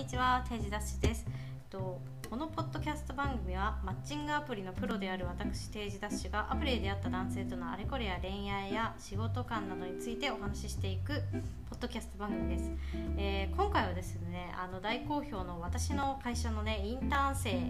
にちは定時ダッシュです。えっとこのポッドキャスト番組はマッチングアプリのプロである私定時ダッシュがアプリで出会った男性とのあれこれや恋愛や仕事観などについてお話ししていくポッドキャスト番組です、えー今回はですねあの大好評の私の会社のねインターン生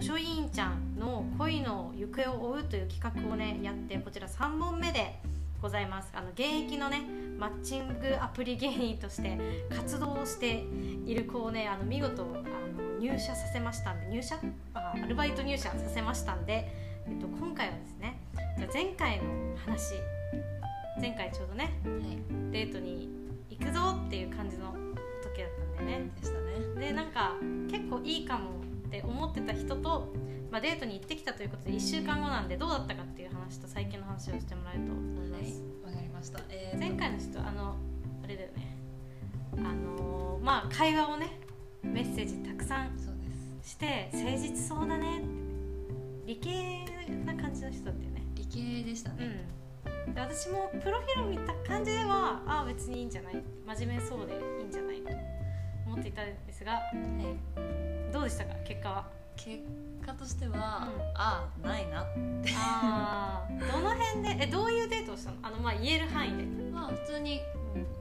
図書委員ちゃんの恋の行方を追うという企画をねやってこちら3本目でございます。あの現役のねマッチングアプリ芸人として活動をしている子をねあの見事あの入社させましたんで入社？あアルバイト入社させましたんで、えっと、今回はですねじゃあ前回の話前回ちょうどねはい。デートに行くぞっていう感じの時だったんでね。でしたね。でなんか結構いいかもって思ってた人と、まあ、デートに行ってきたということで1週間後なんでどうだったかっていう話と最近の話をしてもらえると思います、わかりました。えーと。前回の人あのあれだよね。あのーまあ会話をねメッセージたくさんして誠実そうだね理系な感じの人だったよね。理系でしたね、うん。で私もプロフィールを見た感じではああ別にいいんじゃない。真面目そうでいいんじゃないと思っていたんですがはい。どうでしたか結果は？結果としては、うん。ああないなああどの辺でえどういうデートをしたの？あのまあ言える範囲で。まあ普通に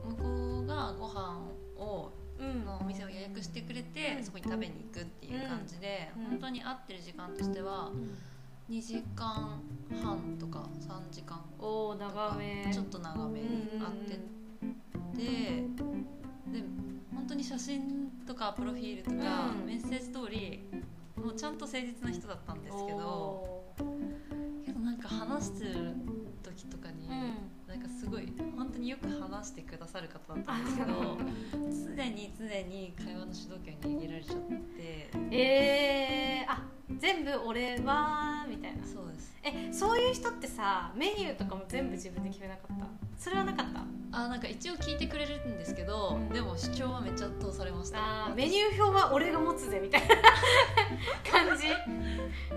向こうがご飯をうん。のお店を予約してくれて、うん。そこに食べに行くっていう感じで、うん。本当に合ってる時間としては2時間半とか3時間。おおとか長め。ちょっと長めあってでで本当に写真とかプロフィールとか、うん。メッセージ通りもうちゃんと誠実な人だったんですけどおけどなんか話してる時とかに、なんかすごい本当によく話してくださる方だったんですけど常に常に会話の主導権を握られちゃって。えー、あ全部俺はみたいな。そうです。えそういう人ってさメニューとかも全部自分で決めなかった？それはなかった？あなんか一応聞いてくれるんですけど、うん。でも主張はめっちゃ通されました。メニュー表は俺が持つぜみたいな感じ？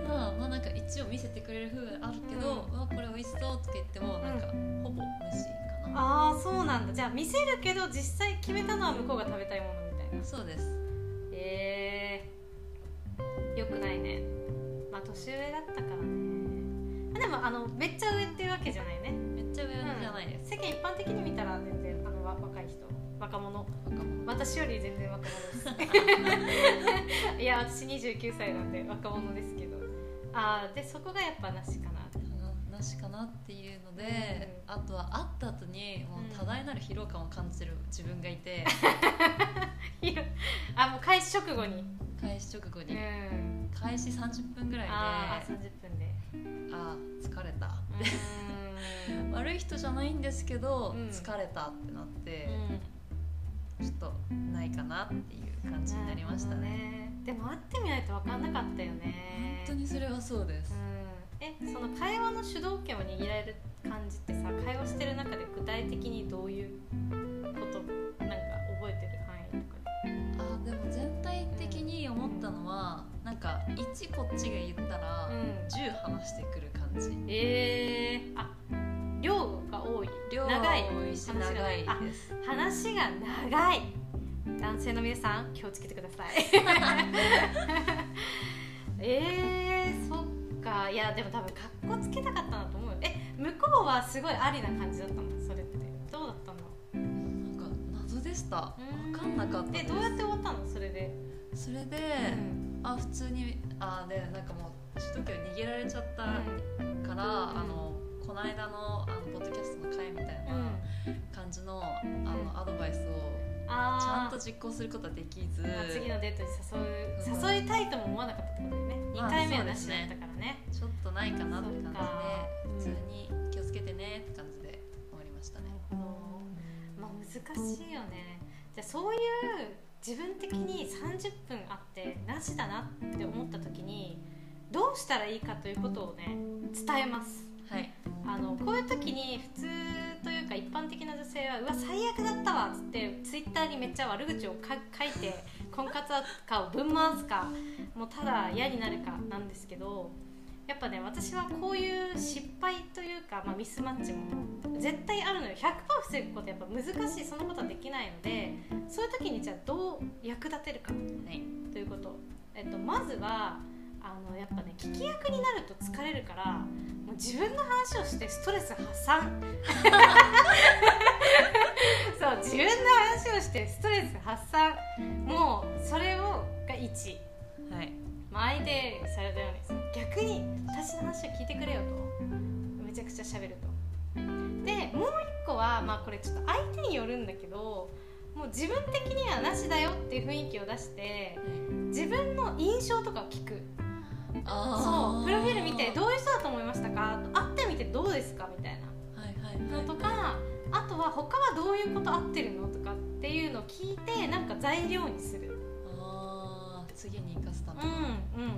まあまあなんか一せてくれる風あるけど、ううわこれ美味しそうとか言ってもなんか、ほぼ無視かな。ああそうなんだ。じゃあ見せるけど実際決めたのは向こうが食べたいものみたいな。そうです。えー、よくないね。まあ年上だったからね。あでもあのめっちゃ上っていうわけじゃないね。めっちゃ上じゃないです、世間一般的に見たら全然あのわ若い人。若者。若者。私より全然若者です。いや私29歳なんで若者ですけどああでそこがやっぱなしかなななしかなっていうので、あとは会った後にもう多大なる疲労感を感じてる自分がいて、いやあもう開始直後に。開始直後うに、ん。開始30分ぐらいで。あああ30分で。あ疲れた。うーん。悪い人じゃないんですけど、うん。疲れたってなって、うんちょっとないかなっていう感じになりましたね。ね。でも会ってみないと分かんなかったよね。本当にそれはそうです、うん、えその会話の主導権を握られる感じってさ会話してる中で具体的にどういうことなんか覚えてる範囲とか。あでも全体的に思ったのはなんか1こっちが言ったら、うん10話してくる感じえー、あ量が多い。量は長い。多いし話が長いです。話が長い。男性の皆さん気をつけてください。えー、そっか。いやでも多分かっこつけたかったなと思うよ。え向こうはすごいありな感じだったの？それって。どうだったの？なんか謎でした。うん。分かんなかったでどうやって終わったの？それで、それで、うん。あ普通にあでなんかもう主導権を握られちゃったから、あのこの間のあのポッドキャストの回みたいうん。な感じの,、あのアドバイスをあちゃんーと実行することはできず、まあ次のデートに誘そうう誘いたいとも思わなかったってことだよね。まあ2回目はなしだったからね,、ちょっとないかなって感じでそっか。普通に気をつけてねって感じで終わりましたね。なるほどまあ難しいよね。じゃあそういう自分的に30分あってなしだなって思った時にどうしたらいいかということをね伝えます。はい、あのこういう時に普通というか一般的な女性は「うわ最悪だったわ」っつってツイッターにめっちゃ悪口をか書いて婚活かをぶん回すかもうただ嫌になるかなんですけどやっぱね私はこういう失敗というか、まあ、ミスマッチも絶対あるのよ。100%すことやっぱ難しいそのことはできないのでそういう時にじゃあどう役立てるかはい。ということ、えっと、まずはあのやっぱね聞き役になると疲れるからもう自分の話をしてストレス発散。そう自分の話をしてストレス発散。もうそれをが1はい。まあ相手されたように逆に私の話を聞いてくれよと。めちゃくちゃ喋ると。でもう一個はまあこれちょっと相手によるんだけどもう自分的にはなしだよっていう雰囲気を出して自分の印象とかを聞くそうプロフィール見てどういう人だと思いましたか？会ってみてどうですか？みたいな。のとかあとは他はどういうこと合ってるの？とかっていうのを聞いてなんか材料にする。あー次に生かすため。うんうん。っ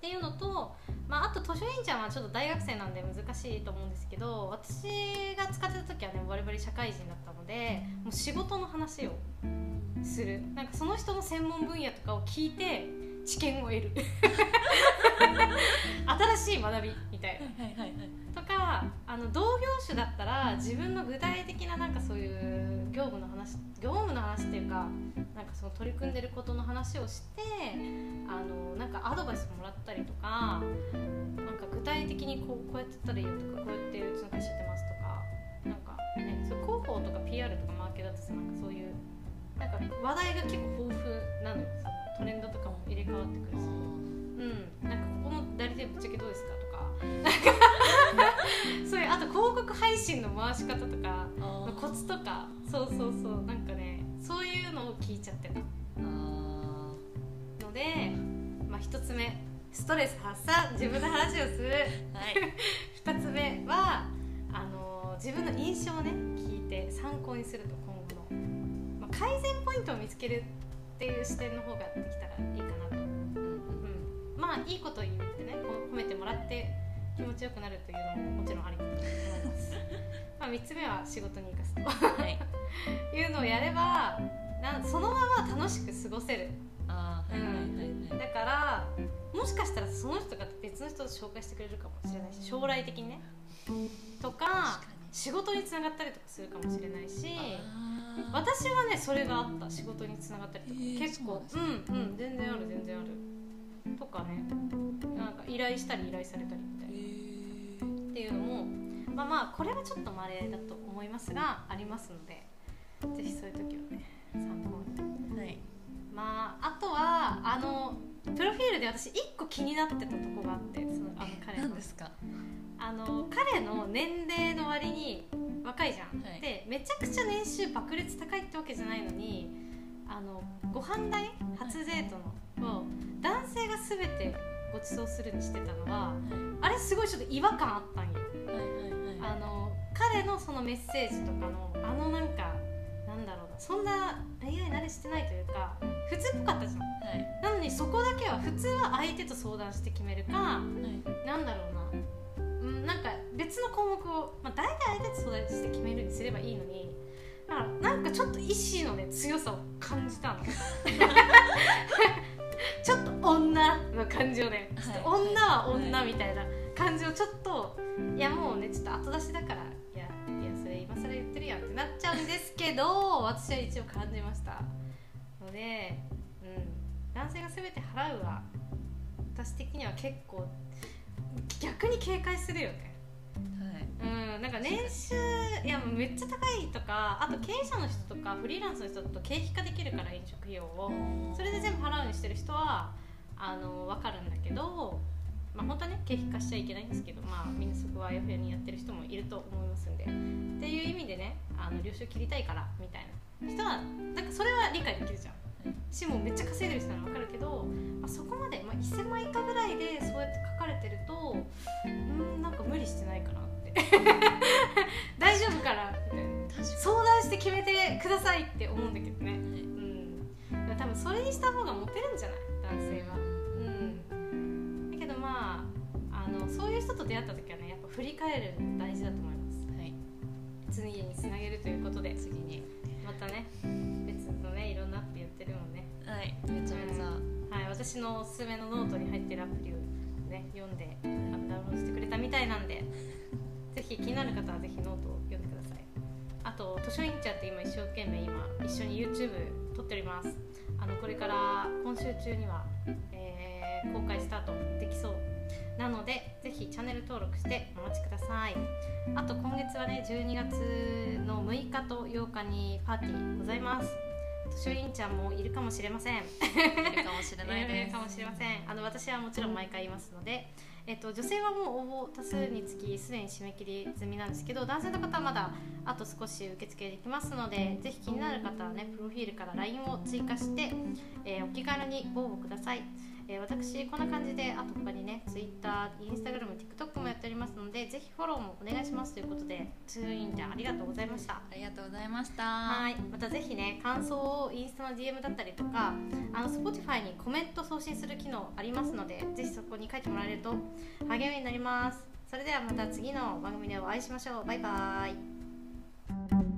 ていうのと、まあ、あと図書委員ちゃんはちょっと大学生なんで難しいと思うんですけど私が使ってた時はね我々社会人だったのでもう仕事の話をする。なんかその人の専門分野とかを聞いて知見を得る。新しい学びみたいな。はいはいはい。はいとかあの同業種だったら自分の具体的ななんかそういう業務の話業務の話っていうかなんかその取り組んでることの話をしてあのなんかアドバイスもらったりとかなんか具体的にこうこうやってやったらいいよとかこうやってうちの会社やってますとかなんかねそう広報とか PR とかマーケだとさなんかそういうなんか話題が結構豊富なのよトレンドとかも入れ替わってくるし。うん、なんかここの代理店ぶっちゃけどうですかとか。なんかそういうあと広告配信の回し方とかのコツとか。そうそうそう。なんかねそういうのを聞いちゃってた。あので、まあ、1つ目。ストレス発散。自分の話をする。ーはい。2つ目はあの自分の印象をね聞いて参考にすると。今後の、まあ、改善ポイントを見つけるっていう視点の方ができたらいいかなと。うん。まあいいこと言ってね褒めてもらって気持ちよくなるというのももちろんありだと思います。まあ3つ目は仕事に生かすはい。と いうのをやればなんそのまま楽しく過ごせる。あーはいはいはいはい。だからもしかしたらその人が別の人と紹介してくれるかもしれないし将来的にね。とか仕事につながったりとかするかもしれないし私はねそれがあった仕事につながったりとか、へー結構そうなんうんうん全然ある全然ある。とかね。なんか依頼したり依頼されたりみたいな。へっていうのもまあまあこれはちょっと稀だと思いますがありますのでぜひそういう時はね参考に。ーはい。まああとはあのプロフィールで私1個気になってたとこがあってそのあの彼の。何ですか？あの彼の年齢の割に若いじゃん、はい。でめちゃくちゃ年収爆裂高いってわけじゃないのにあのご飯代初デートのを男性が全てご馳走するにしてたのはあれすごいちょっと違和感あったんよ。はいはいはいはい。あの彼のそのメッセージとかのあのなんかなんだろうなそんな恋愛慣れしてないというか普通っぽかったじゃん。はい。なのにそこだけは普通は相手と相談して決めるかはい。なんだろうなうんなんか別の項目を、まあ、大体相手と相談して決めるにすればいいのにだからなんかちょっと意志のね強さを感じたの。ちょっと女の感じをね、ちょっと女は女みたいな感じをちょっといやもうねちょっと後出しだからいやいやそれ今更言ってるやんってなっちゃうんですけど私は一応感じました。ので、うん、男性が全て払うは私的には結構逆に警戒するよね。はい。うんなんか年収いやもうめっちゃ高いとかあと経営者の人とかフリーランスの人だと経費化できるから飲食費用をそれで全部払うようにしてる人はあの分かるんだけど、まあ、本当はね経費化しちゃいけないんですけど、まあ、みんなそこはあやふやにやってる人もいると思いますんで。っていう意味でねあの領収切りたいからみたいな人はなんかそれは理解できるじゃん。しもうめっちゃ稼いでる人なら分かるけどあそこまで、まあ、1000万以下ぐらいでそうやって書かれてるとうんなんか無理してないかなって。大丈夫かなみたいな確か相談して決めてくださいって思うんだけどね。うん。多分それにした方がモテるんじゃない？男性は。うん。だけどまああのそういう人と出会った時はねやっぱ振り返るの大事だと思います。にはい。次につなげるということで。次に。またね別のねいろんなアプリやってるもんね。はい。めちゃめちゃ。はい私のおすすめのノートに入ってるアプリをね読んでダウンロードしてくれたみたいなんでぜひ気になる方はぜひノートを読んでください。あと図書委員長と今一生懸命今一緒に YouTube 撮っております。あのこれから今週中には、えー公開スタートできそう。なのでぜひチャンネル登録してお待ちください。あと今月はね12月の6日と8日にパーティーございます。書委員ちゃんもいるかもしれません。いるかもしれないいるですかもしれません。あの私はもちろん毎回いますので、えっと、女性はもう応募多数につきすでに締め切り済みなんですけど男性の方はまだあと少し受付できますのでぜひ気になる方はねプロフィールから LINE を追加して、えーお気軽にご応募ください、えー私こんな感じであと他にね Twitter、Instagram、TikTok もやっておりますのでぜひフォローもお願いします。ということでツーインちゃんありがとうございました。ありがとうございました。はい、またぜひね感想をインスタの DM だったりとかあの Spotify にコメント送信する機能ありますのでぜひそこに書いてもらえると励みになります。それではまた次の番組でお会いしましょう。バイバイ